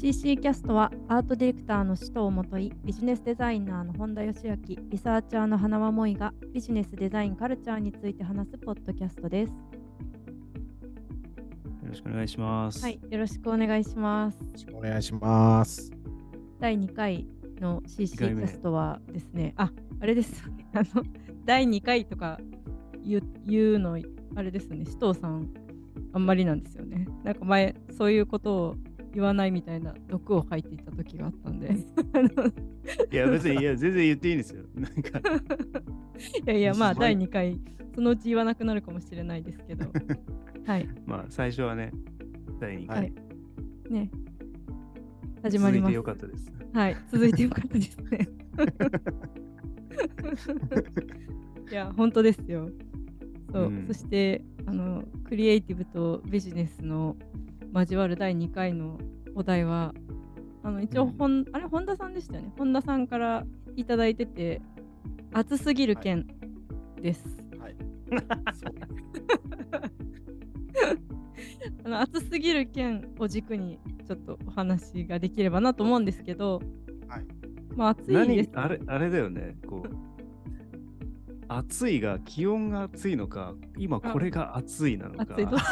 CC キャストはアートディレクターの使徒をもといビジネスデザイナーの本田義明リサーチャーの花輪萌がビジネスデザインカルチャーについて話すポッドキャストです。よろしくお願いします。はいよろしくお願いします。よろしくお願いします。第2回の CC キャストはですねああれです。よ ねあの第2回とか言う言うのあれですよね使徒さんあんまりなんですよね。なんか前そういうことを言わないみたいな毒を吐いていた時があったんでいや、別に、いや、全然言っていいんですよ。なんか、いやいや、まあ、はい第2回、そのうち言わなくなるかもしれないですけど、はい、まあ、最初はね、第2は回、いね。始まります。続いてよかったです。はい、続いてよかったですね。いや、本当ですよ。そう、うんそして、あの、クリエイティブとビジネスの交わる第2回のお題は、あの一応うんほん、あれ、本田さんでしたよね。本田さんからいただいてて、熱すぎる件です。はい。そう あの熱すぎる件を軸にちょっとお話ができればなと思うんですけど、はい。まあ暑いです何、あれ、あれだよね、こう、暑いが、気温が暑いのか、今これが暑いなのか暑いどっち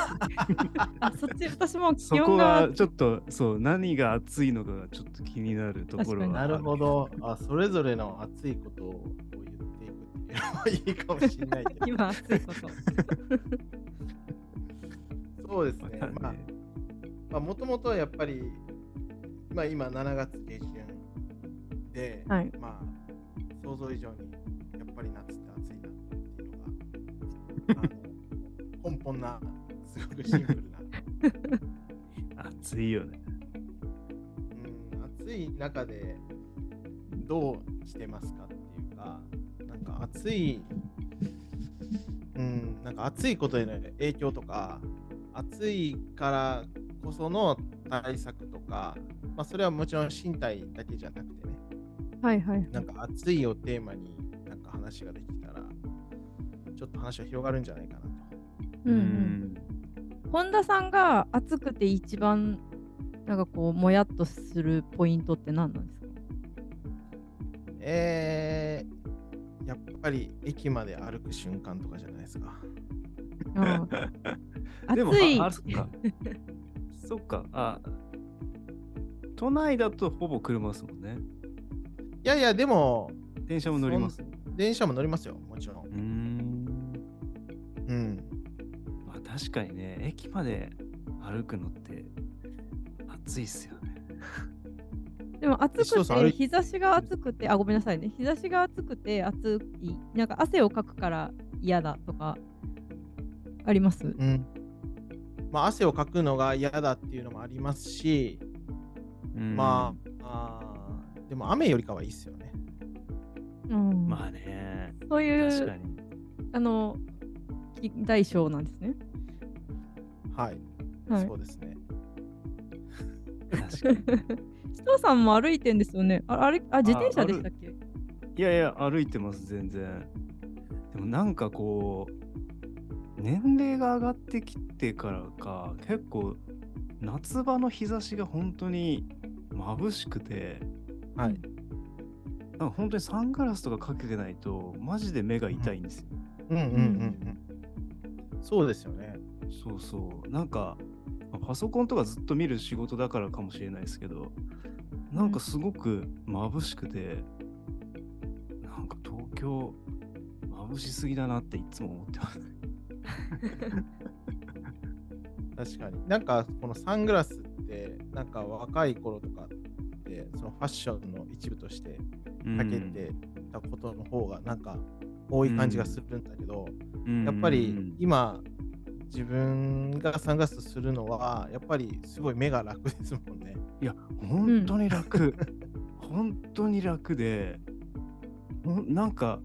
あそっち私もそ気温がこがちょっと、そう、何が暑いのかがちょっと気になるところはなるほど。あ、それぞれの熱いことを言っていくっていうのもいいかもしれないけど。今暑いこと。そうですねまあ、まあ、もともとやっぱり、まあ今7月下旬で、はいまあ、想像以上にやっぱり夏って暑いなっていうのが、あの根本な、すごくシンプルな。暑いよね。うん、暑い中でどうしてますかっていうか、なんか暑い、うん、なんか暑いことへの影響とか、暑いからこその対策とか、まあ、それはもちろん身体だけじゃなくてね、はいはい。なんか暑いをテーマに話ができたら、ちょっと話は広がるんじゃないかなと。うんうん、本田さんが暑くて一番なんかこうもやっとするポイントって何なんですか？えー、やっぱり駅まで歩く瞬間とかじゃないですか。あ あああそっか。そっか。あ、都内だとほぼ車ですもんね。いやいや、でも、電車も乗ります。電車も乗りますよ、もちろんう。ーん。うん。まあ確かにね、駅まで歩くのって暑いっすよね。でも暑くて日差しが暑くてあごめんなさいね日差しが暑くて暑いなんか汗をかくから嫌だとかあります？うん。まあ、汗をかくのが嫌だっていうのもありますし、うんまあ、あーでも雨よりかはいいっすよね。うんまあね。そういう確かに。あのき大小なんですねはい。はいそうですね。確かに。首藤さんも歩いてんですよねああれあ自転車でしたっけ？いやいや、歩いてます、全然。でもなんかこう、年齢が上がってきてからか、結構、夏場の日差しが本当に眩しくて、はい。なんか本当にサングラスとかかけてないと、マジで目が痛いんですよ。うんうんうんうん。そうですよね。そうそう。なんか、まあパソコンとかずっと見る仕事だからかもしれないですけど、なんかすごく眩しくて、なんか東京、眩しすぎだなっていつも思ってます。確かに。なんか、このサングラスって、なんか若い頃とかって、そのファッションの一部としてかけてたことの方が、なんか多い感じがするんだけど、うんやっぱり今、自分がサングラスするのは、やっぱりすごい目が楽ですもんね。いや、本当に楽。本当に楽で、なんか、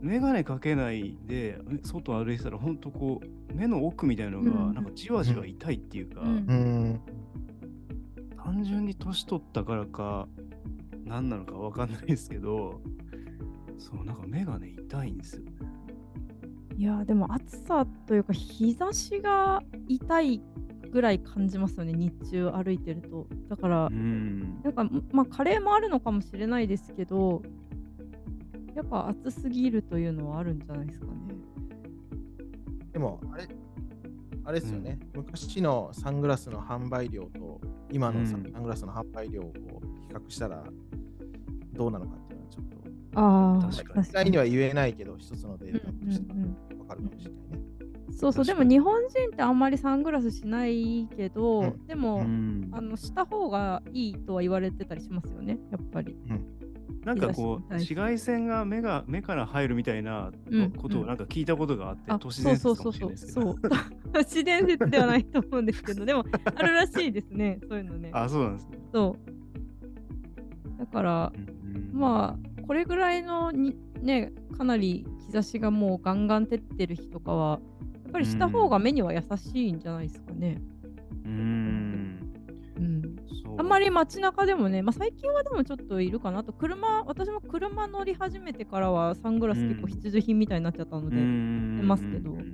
眼鏡かけないで、外歩いてたら、本当こう、目の奥みたいなのが、うんなんかじわじわ痛いっていうか、うんうん。単純に年取ったからか、何なのかわかんないですけど、そう、なんか目がね、痛いんですよね。いやでも暑さというか日差しが痛いぐらい感じますよね日中歩いてると。だから、うん。なんかまあカレーもあるのかもしれないですけどやっぱ暑すぎるというのはあるんじゃないですかね。でも、あれ、あれですよね、昔のサングラスの販売量と今のサうんングラスの販売量を比較したらどうなのかっていうのはちょっと、ああ確かに。実際に。は言えないけど、一つのデータうんとしてうんうん。わかるかもしれないね。そうそうで確かに。も日本人ってあんまりサングラスしないけど、うん。でも、うん。あのした方がいいとは言われてたりしますよねやっぱり。なんかこう紫外線が目が目から入るみたいなうんことをなんか聞いたことがあって、あ都市そう伝説かそうそうもしれないですけど。そう。そう。都市伝説ではないと思うんですけどでも あるらしいですねそういうのね。あそうなんですね、そう。だからうんまあこれぐらいのにねかなり日差しがもうガンガン照ってる日とかはやっぱりした方が目には優しいんじゃないですかね。うん。うん、あんまり街中でもね、まあ、最近はでもちょっといるかなあと。車私も車乗り始めてからはサングラス結構うん。必需品みたいになっちゃったので、うん出ますけど。うん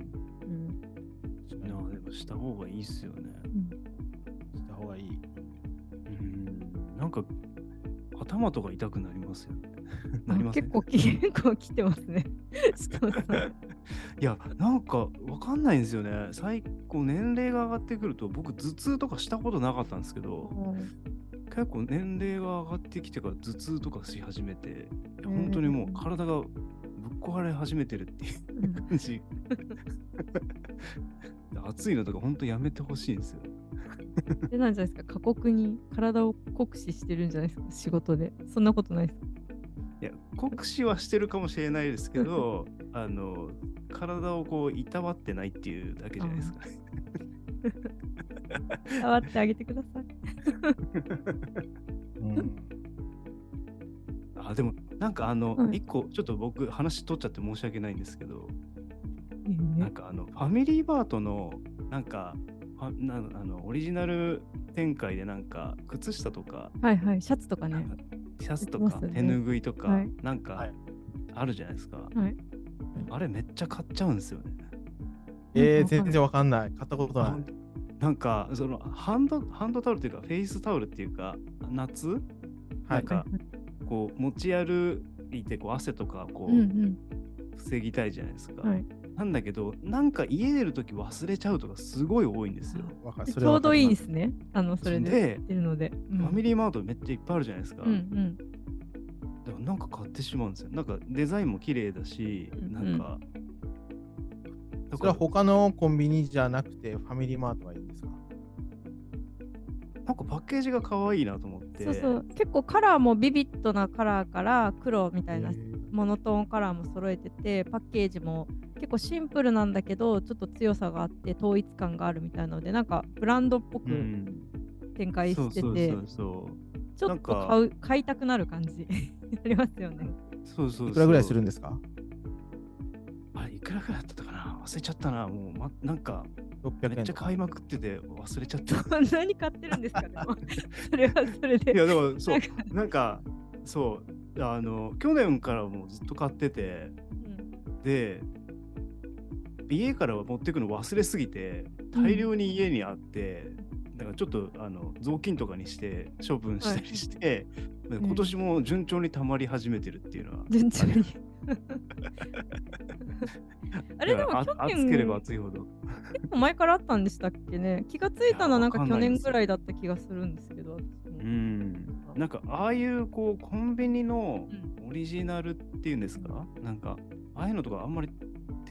でもした方がいいっすよね。した方がいい。うん。なんか頭とか痛くなりますよね。あ なりません？結構き結構来てますね。そうそういやなんかわかんないんですよね。最高年齢が上がってくると僕頭痛とかしたことなかったんですけど結構年齢が上がってきてから頭痛とかし始めて本当にもう体がぶっ壊れ始めてるっていううん感じ。暑いのとか本当やめてほしいんですよ。でなんじゃないですか。過酷に体を酷使してるんじゃないですか。仕事で。そんなことないです。かいや酷使はしてるかもしれないですけどあの体をこういたわってないっていうだけじゃないですか。ね。触ってあげてください。うん。あでもなんかあのはい。一個ちょっと僕話取っちゃって申し訳ないんですけどいいねなんかあのファミリーバートのなんかあのオリジナル展開でなんか靴下とかはいはいシャツとかねシャツと売ってますよねか手ぬぐいとかはいなんかはいあるじゃないですか。はい。あれめっちゃ買っちゃうんですよね。えー、全然わかんない。買ったことない。なんかそのハンドハンドタオルっていうかフェイスタオルっていうか夏？はい。なんかこう持ち歩いてこう汗とかこうんう。うん防ぎたいじゃないですか。はい。なんだけどなんか家出るとき忘れちゃうとかすごい多いんですよ。ちょうどいいですね。あのそれでで。うんファミリーマートめっちゃいっぱいあるじゃないですか。うんうん。だからなんか買ってしまうんですよ。なんかデザインも綺麗だし、うんなんか。だそれは他のコンビニじゃなくてファミリーマートがいいんですか？なんかパッケージが可愛いなと思って。そうそう。結構カラーもビビッドなカラーから黒みたいなモノトーンカラーも揃えててパッケージも結構シンプルなんだけどちょっと強さがあって統一感があるみたいなのでなんかブランドっぽくうん。展開してて。ちょっと買う買いたくなる感じ ありますよね。そうそうそういくらぐらいするんですか？あれいくらぐらいだったかな？忘れちゃったな。もう、ま、なんか ?600 円とかめっちゃ買いまくってて忘れちゃった。そんなに買ってるんですか？でも それはそれで。いやでもそうなんかなんかそうあの去年からもうずっと買っててうんで家から持ってくの忘れすぎて大量に家にあって、だからちょっとあの雑巾とかにして処分したりして、でうん。今年も順調に溜まり始めてるっていうのは、順調に。あれでも去年暑ければ暑いほど。結構前からあったんでしたっけね。気がついたのはなんか去年ぐらいだった気がするんですけど。うん。なんかああいうこうコンビニのうん。オリジナルっていうんですか、なんかああいうのとかあんまり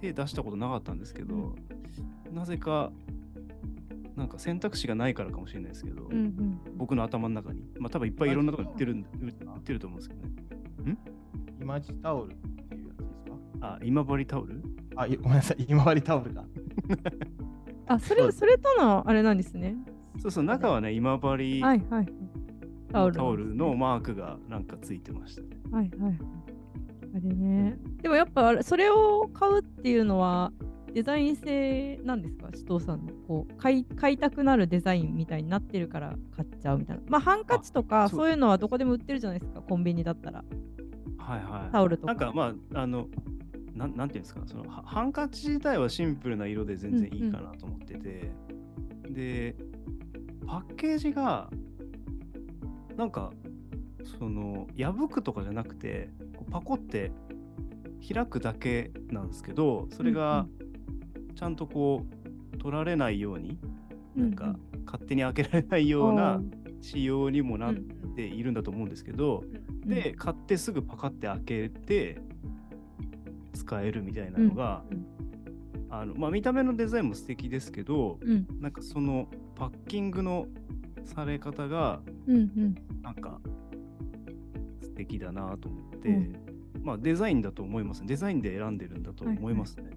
手出したことなかったんですけど、なぜかなんか選択肢がないからかもしれないですけど、うんうん僕の頭の中に。まあ多分いっぱいいろんなとこに売ってるん売ってると思うんですけどね。イマジタオルっていうやつですか？あ、今治タオル？あ、いごめんなさい。今治タオルか。あそれそれとのあれなんですね。そうそう、中はね、今治はいはい。タオルタオルのマークがなんかついてましたね。はいはい。あれね。でもやっぱそれを買うっていうのはデザイン性なんですか？首藤さんのこう買い買いたくなるデザインみたいになってるから買っちゃうみたいな。まあハンカチとかあそういうのはどこでも売ってるじゃないですか？コンビニだったら。はいはい。タオルとか。なんかまあ、あの、なんなんていうんですか、そのはハンカチ自体はシンプルな色で全然いいかなと思ってて、で、パッケージが、なんか、その、破くとかじゃなくて、パコって開くだけなんですけど、それがちゃんとこう、取られないように、なんか、勝手に開けられないような仕様にもなっているんだと思うんですけど、で、買ってすぐパカって開けて、使えるみたいなのが、あのまあ、見た目のデザインも素敵ですけど、うん。なんかそのパッキングのされ方がうんうん。なんか素敵だなと思って、うんまあデザインだと思いますデザインで選んでるんだと思いますね。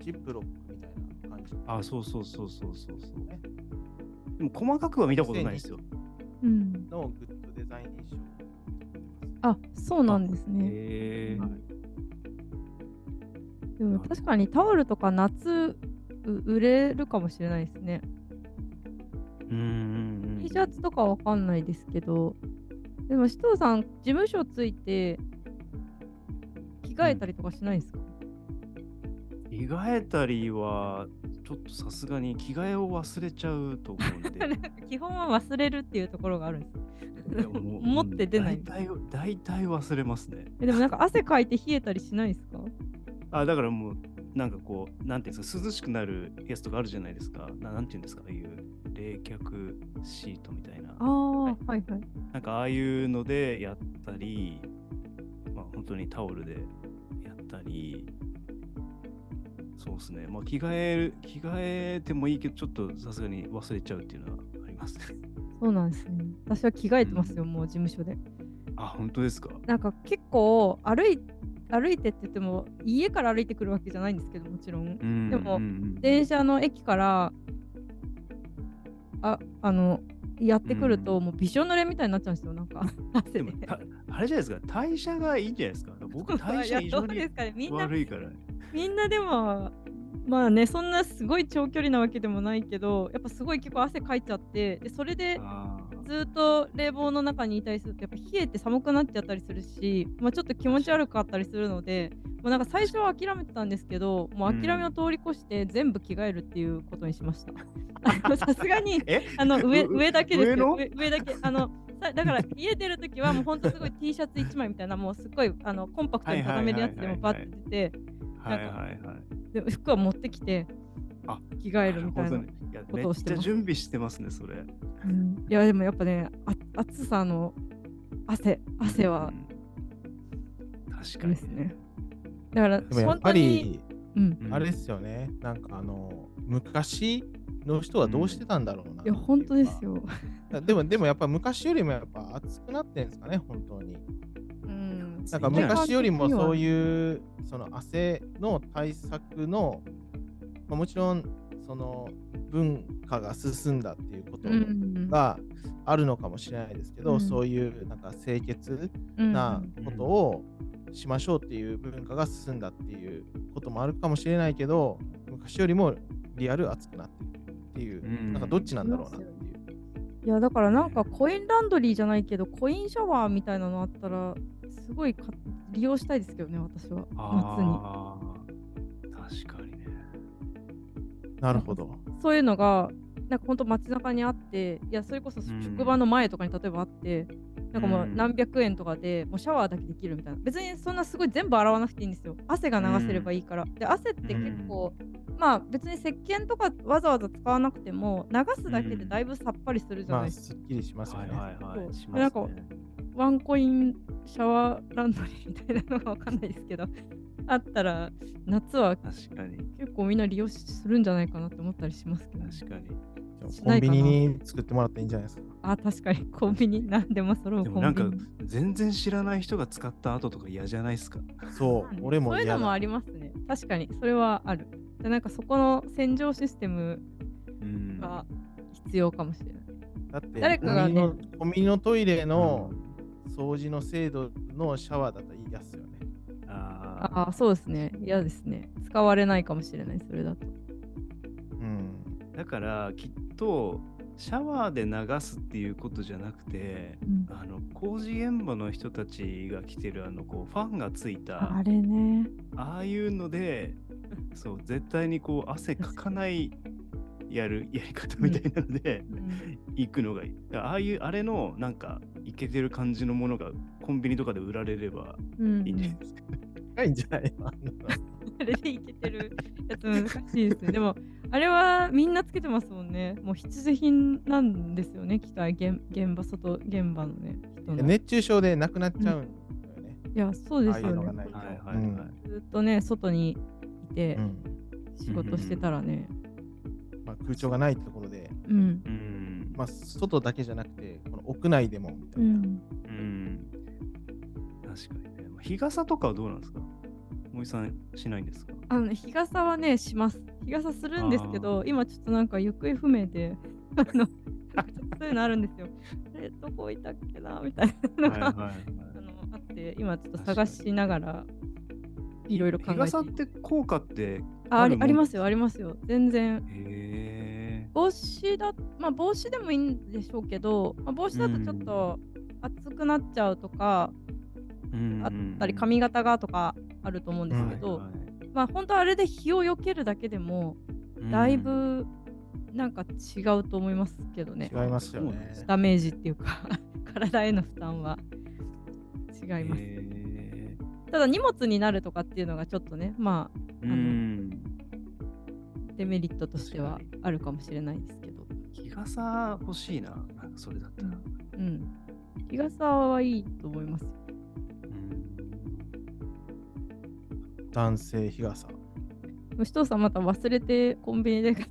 ジップロックみたいな感じ。あそうそうそうそうそうそう。でも細かくは見たことないですよ。うんのグッドデザイン賞。あそうなんですね。へえはいでも確かにタオルとか夏う売れるかもしれないですね。うんうんうん T シャツとかわかんないですけど、でも首藤さん、事務所ついて着替えたりとかしないですか、着替えたりはちょっとさすがに着替えを忘れちゃうと思うんで。基本は忘れるっていうところがあるんです。もう 持って出ないうん大体大体忘れますね。えでもなんか汗かいて冷えたりしないですか？あだからもうなんかこうなんていうんですか涼しくなるやつとかあるじゃないですか。ななんていうんですかああいう冷却シートみたいな。ああ、はいはい。なんかああいうのでやったり、まあ本当にタオルでやったり。そうですね。まあ着替える着替えてもいいけどちょっとさすがに忘れちゃうっていうのはありますね。そうなんですね。私は着替えてますよ、もう事務所で。あ本当ですか？なんか結構歩い歩いてって言っても家から歩いてくるわけじゃないんですけどもちろんうんでもうんうん電車の駅からああのやってくると、もうびしょ濡れみたいになっちゃうんですよなんか。汗で。でもたあれじゃないですか。代謝がいいんじゃないですか。僕代謝異常にうですかね。みんな悪いから。みんなでもまあねそんなすごい長距離なわけでもないけどやっぱすごい結構汗かいちゃってでそれでずっと冷房の中にいたりするとやっぱ冷えて寒くなっちゃったりするし、まあ、ちょっと気持ち悪かったりするのでもうなんか最初は諦めてたんですけどもう諦めを通り越して全部着替えるっていうことにしました。さすがにえ？あの上う上だけです。上上上だけ。あのさだから家出るときはもうほんとすごい T シャツ1枚みたいなもうすっごいあのコンパクトに畳めるやつでもバッて出てはいはいはい。で服は持ってきてあ着替えるみたいなことをしてますめっちゃ準備してますね、それ。うんいやでもやっぱねあ暑さの汗汗はうん確かにですね。だからでもやっぱり、うん、うんあれですよね。なんかあの、昔の人はどうしてたんだろうな、いや本当です。よ。でも、でもやっぱ昔よりもやっぱ暑くなってんですかね、本当に。うん、なんか昔よりもそうういうその汗の対策の、まあ、もちろんその文化が進んだっていうことんがあるのかもしれないですけど、うんそういうなんか清潔うんなことをしましょうっていう文化が進んだっていうこともあるかもしれないけど昔よりもリアル熱くなってるっていう、うんなんかどっちなんだろうなっていう。いやだからなんかコインランドリーじゃないけどコインシャワーみたいなのあったらすごいか利用したいですけどね私は夏に。確かにね。なるほど。そういうのがなんかほんと街中にあっていやそれこそうん。職場の前とかに例えばあって、なんかもううん。何百円とかでもうシャワーだけできるみたいな。別にそんなすごい全部洗わなくていいんですよ。汗が流せればいいから、で汗って結構、まあ別に石鹸とかわざわざ使わなくても流すだけでだいぶさっぱりするじゃまあ、ないですか、すっきりしますよね。はいはいはそうい。しなんかワンコインシャワーランドリーみたいなのがわかんないですけどあったら夏は確かに。結構みんな利用しするんじゃないかなって思ったりしますけど、確かに。コンビニに作ってもらっていいんじゃないですか？あ確かにコンビニ何でも揃うでもなんかコンビニ全然知らない人が使った後とか嫌じゃないですか。そう、俺もそういう。のもありますね確かにそれはあるでなんかそこの洗浄システムうん。が必要かもしれない、だって誰かがねコンビニの、コンビニのトイレの掃除の精度のシャワーだったらいいやつよね。あああそうですね。嫌ですね。使われないかもしれないそれだと。うん。ーだからきっとシャワーで流すっていうことじゃなくて、うん。あの工事現場の人たちが着てるあのこうファンがついたあれね。ああいうので そう絶対にこう汗かかないやるやり方みたいなので、うん。行くのがいい。ああいうあれのなんかイケてる感じのものがコンビニとかで売られればうん。いいんじゃないですか。高いんじゃないの？あ れでいけてるやつ難しいですね。でも、あれはみんなつけてますもんね。もう必需品なんですよね、きっと現現場、外現場のね、人の。の熱中症で亡くなっちゃうんだよね。いや、そうですよね。はいはいい。ずっとね、外にいてうん仕事してたらね。まあ、空調がないところで、うん。うん。まあ、外だけじゃなくて、この屋内でもみたいな。うん。うん。確かにね。日傘とかはどうなんですか？森さんしないんですか？あのね、日傘はね、します。日傘するんですけど、今ちょっとなんか行方不明で、あの、そういうのあるんですよ。あれ、どこ置いたっけな？みたいなのが、はいはいはい あのあって、今ちょっと探しながら、いろいろ考えて日傘って効果ってあありますよ、ありますよ。全然。へ帽子だ、まあ帽子でもいいんでしょうけど、まあ、帽子だとちょっと暑くなっちゃうとか、え。あったり髪型がとかあると思うんですけど、まあ本当あれで日をよけるだけでも、だいぶなんか違うと思いますけどね。違いますよね。ダメージっていうか 体への負担は違います。へただ荷物になるとかっていうのがちょっとね、まーうん。あデメリットとしてはあるかもしれないですけど。日傘欲しいな。それだったら。うん。日傘はいいと思いますよ。男性日傘。虫藤さんまた忘れてコンビニで買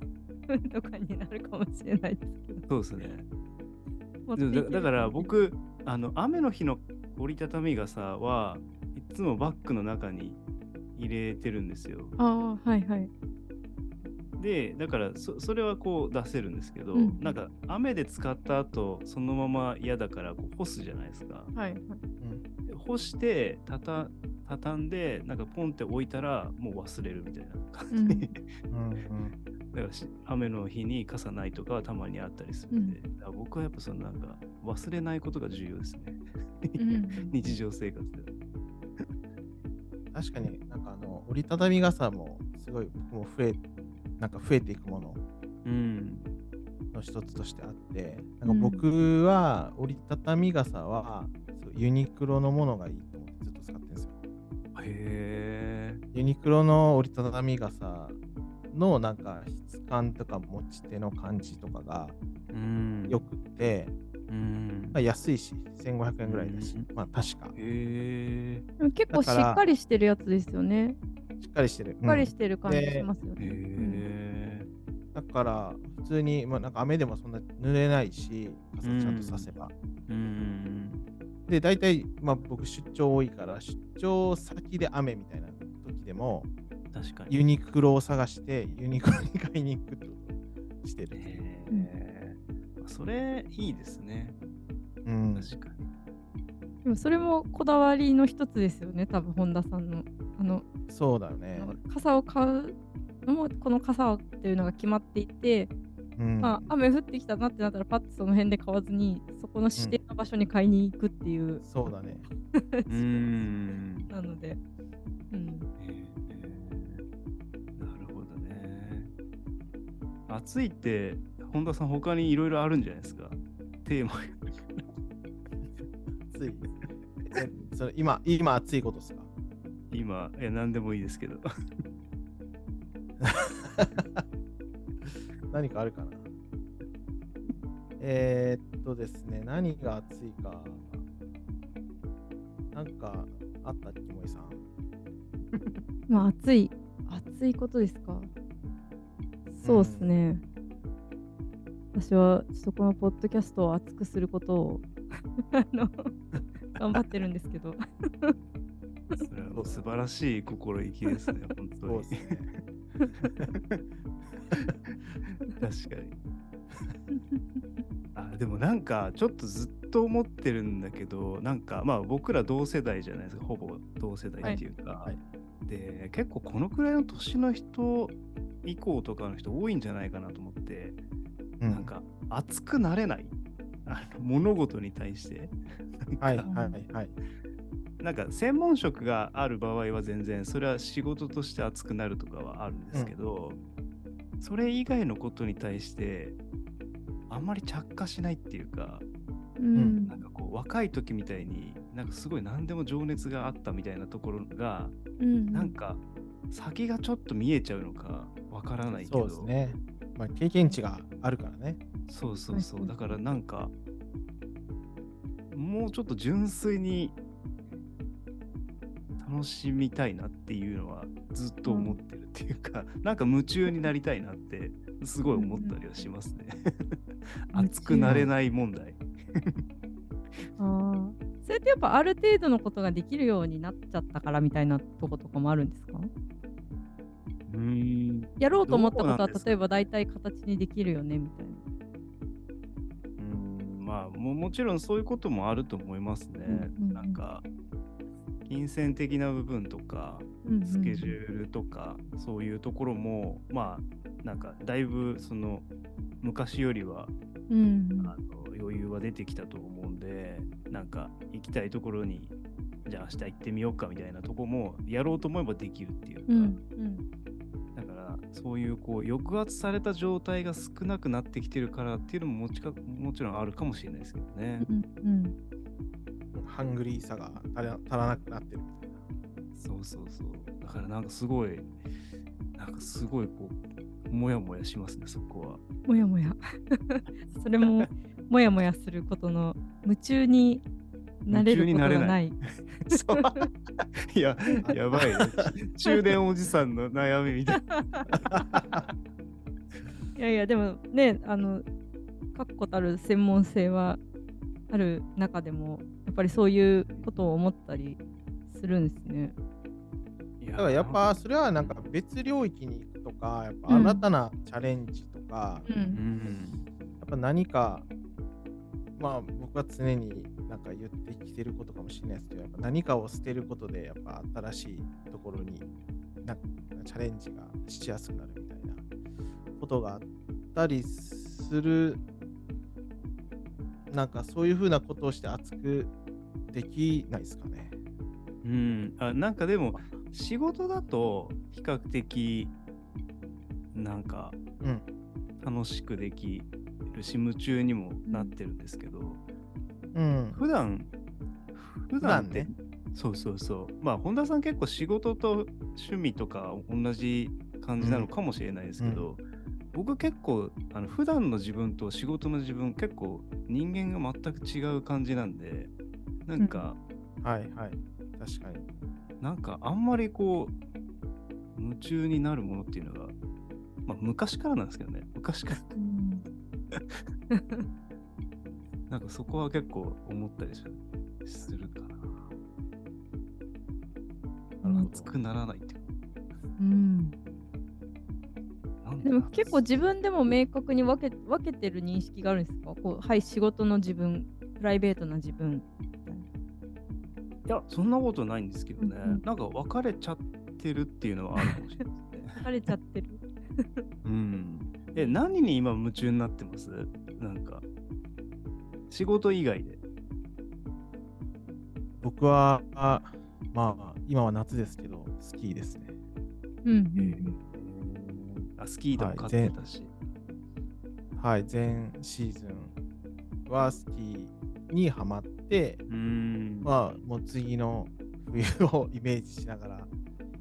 うとかになるかもしれないですけど。そうですね。だだから僕、あの雨の日の折りたたみ傘はいつもバッグの中に入れてるんですよ。ああ、はいはい。で、だからそそれはこう出せるんですけど、うんなんか雨で使った後そのまま嫌だからこう干すじゃないですか。はいはい。うんで干してたた畳んでなんかポンって置いたらもう忘れるみたいな感じ、うんうんうんだからし雨の日に傘ないとかはたまにあったりするんで、だから僕はやっぱそのなんか忘れないことが重要ですね。うん 日常生活で。確かになんかあの折りたたみ傘もすごい僕も増えなんか増えていくものうん。の一つとしてあってなんか僕は折りたたみ傘はユニクロのものがいいと思ってずっと使ってるんですよ。へえ。ユニクロの折りたたみ傘のなんか質感とか持ち手の感じとかがうん。よくって、うん。まあ、安いし1500円ぐらいだし、うんまあ確かへえ。でも結構しっかりしてるやつですよね。しっかりしてる。しっかりうんしてる感じでしますよね。へえ。だから普通に、まあ、なんか雨でもそんな濡れないし傘ちゃんとさせば。うん。で大体、まあ、僕出張多いから出張先で雨みたいな時でも確かに。ユニクロを探してユニクロに買いに行くってことをしてる。へえ。それいいですね。うん、確かに。でもそれもこだわりの一つですよね、多分本田さんの。あの、そうだよね傘を買うのもこの傘をっていうのが決まっていて、うんまあ、雨降ってきたなってなったらパッとその辺で買わずにそこの指定の場所に買いに行くっていう、そうだね。うん。なので、うん、へえなるほどね。暑いって、本田さん、他にいろいろあるんじゃないですか？テーマ。暑い。えそれ今、今暑いことですか？今、え何でもいいですけど。何かあるかな？えー、っとですね、何が暑いか。なんかあったっけ、もいさん？まあ暑い暑いことですか？そうっすね、私はちょっとこのポッドキャストを熱くすることを あの 頑張ってるんですけどそれはもう素晴らしい心意気ですね、本当に。そうですね。確かに。あでもなんかちょっとずっと思ってるんだけどなんかまあ僕ら同世代じゃないですか。ほぼ同世代っていうか、はい。で結構このくらいの年の人以降とかの人多いんじゃないかなと思って、うん。なんか熱くなれない。あの物事に対して。はいはいはい。なんか専門職がある場合は全然それは仕事として熱くなるとかはあるんですけど、それ以外のことに対してあんまり着火しないっていうか、うん。なんかこう若い時みたいになんかすごい何でも情熱があったみたいなところが、うんなんか先がちょっと見えちゃうのかわからないけど。そうですね。まあ、経験値があるからね。そうそうそはいうだからなんかもうちょっと純粋に楽しみたいなっていうのはずっと思ってるっていうか、なんか夢中になりたいなってすごい思ったりはしますね。うん熱くなれない問題。あーそれってやっぱある程度のことができるようになっちゃったからみたいなとことかもあるんですか？うーんやろうと思ったことは例えば大体形にできるよねみたいな。うーんまあももちろんそういうこともあると思いますね。うんうんうんなんか金銭的な部分とかスケジュールとかそういうところもまあなんかだいぶその昔よりはうんあの余裕は出てきたと思うんでなんか行きたいところにじゃあ明日行ってみようかみたいなとこもやろうと思えばできるっていうか、うんうん。だからそういうこう抑圧された状態が少なくなってきてるからっていうのももちかもちろんあるかもしれないですけどね。うんうんハングリーさが足ら足らなくなってるみたいな。そうそうそう。だからなんかすごい、なんかすごいこう、もやもやしますね、そこは。もやもや。それももやもやすることの夢中になれることがない。そういや、やばいね。中年おじさんの悩みみたいな。いやいやでもねあの確固たる専門性はある中でもやっぱりそういうことを思ったりするんですね。いやだからやっぱそれはなんか別領域に行くとか、やっぱうん新たなチャレンジとか、ううんん。やっぱ何か、まあ僕は常になんか言ってきてることかもしれないですけど、やっぱ何かを捨てることで、やっぱ新しいところになチャレンジがしやすくなるみたいなことがあったりする、なんかそういうふうなことをして熱くできないですかね。うん、あなんかでも、仕事だと比較的、なんかうん。楽しくできるし、夢中にもなってるんですけど、うん。普段普普段って段ね。そうそうそう。まあ、本田さん結構仕事と趣味とか同じ感じなのかもしれないですけど、僕結構、あの普段の自分と仕事の自分、結構人間が全く違う感じなんで、なんか、はいはい。確かに。なんかあんまりこう、夢中になるものっていうのが、まあ、昔からなんですけどね、昔から、うん。なんかそこは結構思ったりするするかな。うん熱くならないっていう。うん。でも結構自分でも明確に分け分けてる認識があるんですか？こうはい仕事の自分プライベートな自分いや、そんなことないんですけどね。うんうんなんか別れちゃってるっていうのはあるかもしれないですね。疲れちゃってるうん。え、何に今夢中になってます？なんか、仕事以外で。僕は、あまあ、今は夏ですけど、スキーですね。うんうえんあ、スキーとか買ってたし。はい、前シーズンはスキーにはまって、うん。まあ、もう次の冬をイメージしながら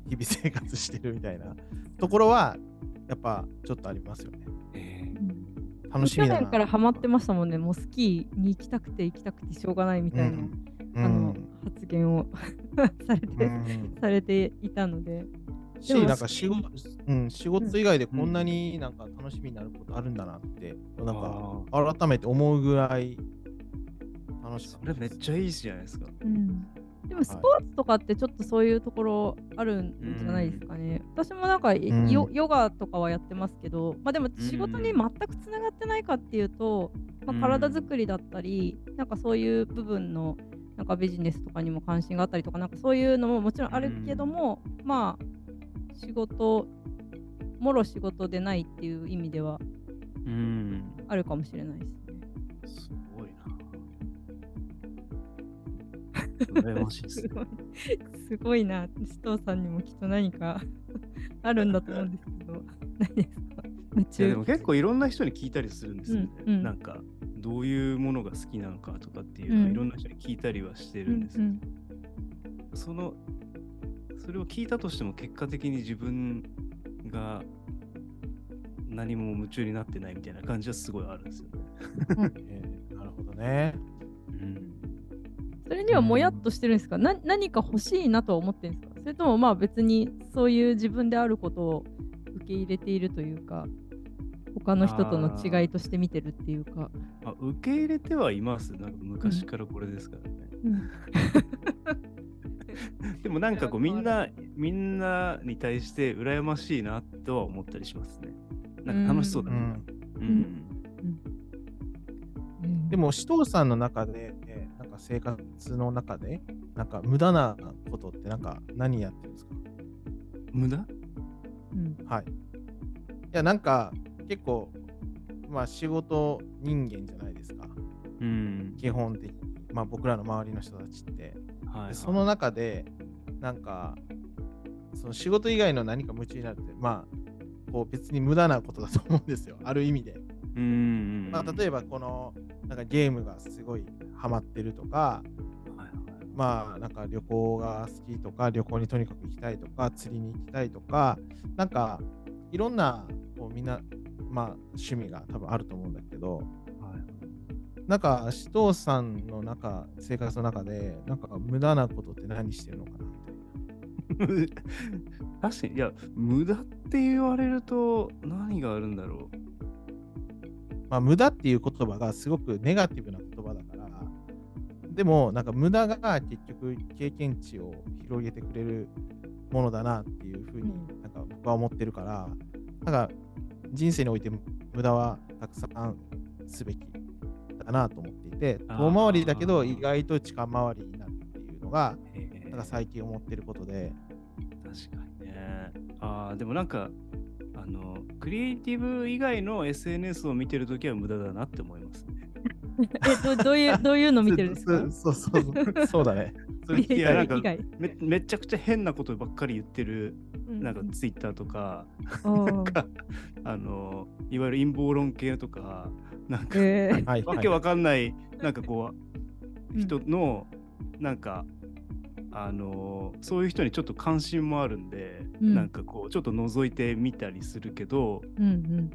日々生活してるみたいなところは、やっぱちょっとありますよね。え楽しみだな。去年からハマってましたもんね。もうスキーに行きたくて行きたくてしょうがないみたいな、うん。あの発言を されて、うん。されていたので。し、でもなんか仕事、うん、仕事以外でこんなになんか楽しみになることあるんだなって、なんかあ改めて思うぐらい楽しかそれめっちゃいいじゃないですか。うんでもスポーツとかってちょっとそういうところあるんじゃないですかね。私もなんか、ヨヨガとかはやってますけど、まあでも仕事に全くつながってないかっていうと、まあ、体作りだったり、なんかそういう部分のなんかビジネスとかにも関心があったりとか、なんかそういうのももちろんあるけども、まあ仕事、もろ仕事でないっていう意味ではうん。あるかもしれないですね。羨ましいですね。すごいすごいな、首藤さんにもきっと何か あるんだと思うんですけど、何ですか？夢いやで中も結構いろんな人に聞いたりするんですよね。うんうん。なんかどういうものが好きなのかとかっていうのをうん。いろんな人に聞いたりはしてうるんですけど、んそのそれを聞いたとしても結果的に自分が何も夢中になってないみたいな感じはすごいあるんですよね。えーなるほどね。うんそれにはもやっとしてるんですか、な何か欲しいなとは思ってるんですか？それともまあ別にそういう自分であることを受け入れているというか他の人との違いとして見てるっていうか。まあ、受け入れてはいます。なんか昔からこれですからね。うん でもなんかこうみんな、みんなに対して羨ましいなとは思ったりしますね。なんか楽しそうだな。うんうんうんでも、紫藤さんの中で、か生活の中で、なんか無駄なことってなんか何やってるんですか？無駄？うんはい。いや、なんか結構、まあ仕事人間じゃないですか。うん。基本的に。まあ僕らの周りの人たちって。はい、はい。でその中で、なんか、その仕事以外の何か夢中になるって、まあ、こう別に無駄なことだと思うんですよ。ある意味で。うん。まあ、例えばこの、なんかゲームがすごいハマってるとか、はいはいまあなんか旅行が好きとか、旅行にとにかく行きたいとか、釣りに行きたいとか、なんかいろんなこうみんな、まあ趣味が多分あると思うんだけど、はいなんか紫藤さんの中、生活の中で、なんか無駄なことって何してるのかな。確かに、いや、無駄って言われると何があるんだろまあ無駄っていう言葉がすごくネガティブな言葉だから、でもなんか無駄が結局経験値を広げてくれるものだなっていうふうにうん。なんか僕は思ってるから、なんか人生において無駄はたくさんすべきだなと思っていて、遠回りだけど意外と近回りになるっていうのが、なんか最近思ってることで、確かにね。ああ、でもなんか、クリエイティブ以外の SNS を見てるときは無駄だなって思いますね。えどどういうどういうの見てるんですか？そうそうそう、そうだね。それいや、なんか以外め、めちゃくちゃ変なことばっかり言ってる、うん。なんかツイッターとか、あーかあの、いわゆる陰謀論系とか、なんか、えー。はい、わけわかんない、なんかこう、うん。人の、なんか、あのそういう人にちょっと関心もあるんで、うんなんかこうちょっと覗いてみたりするけどうんうん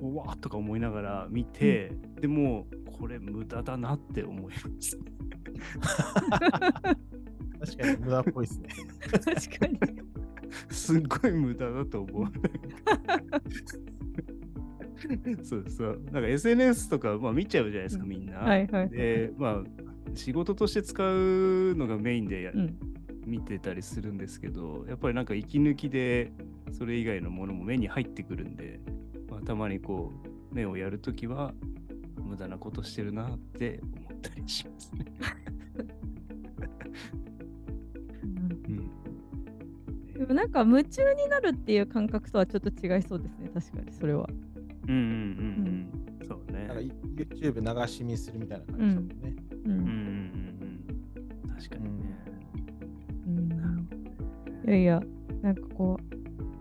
怖っとか思いながら見て、でもこれ無駄だなって思います。確かに無駄っぽいですね。確かに。すっごい無駄だと思う。そうそう。なんか SNS とか、まあ、見ちゃうじゃないですか、うんみんな。はいはい。で、まあ、仕事として使うのがメインでやうん見てたりするんですけど、やっぱりなんか息抜きでそれ以外のものも目に入ってくるんで、まあ、たまにこう目をやるときは無駄なことしてるなって思ったりしますね。うんどでもなんか夢中になるっていう感覚とはちょっと違いそうですね、確かにそれは。うんうんうんうん。そうねなんか。YouTube 流し見するみたいな感じだもんね。ううんうん確かにね。うんいやいや、なんかこ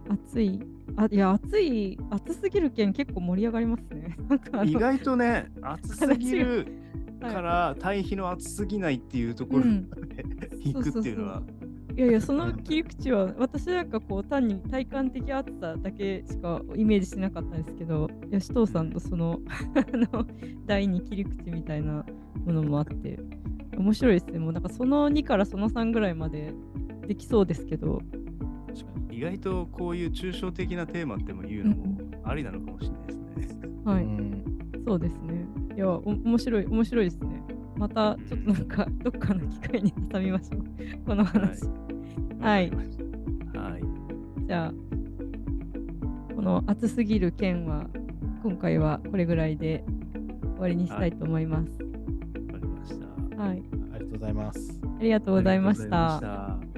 う、暑い、あいや、暑い、暑すぎる件結構盛り上がりますね。なんかあの意外とね、暑すぎる はいから対比の暑すぎないっていうところうん くっていうのは。いやいや、その切り口は、私なんかこう、単に体感的暑さだけしかイメージしてなかったんですけど、吉藤さんとその、あの、第二切り口みたいなものもあって、面白いですね。もうなんかその2からその3ぐらいまでできそうですけど、確かに。意外とこういう抽象的なテーマっても言うのもありなのかもしれないですね。はい、うんそうですね。いや、お面白い、面白いですね。また、ちょっとなんか、どっかの機会に挟みましょう。この話。はいはい。じゃあ、この暑すぎる件は、今回はこれぐらいで終わりにしたいと思います。わかりました。はい。ありがとうございます。ありがとうございまし。た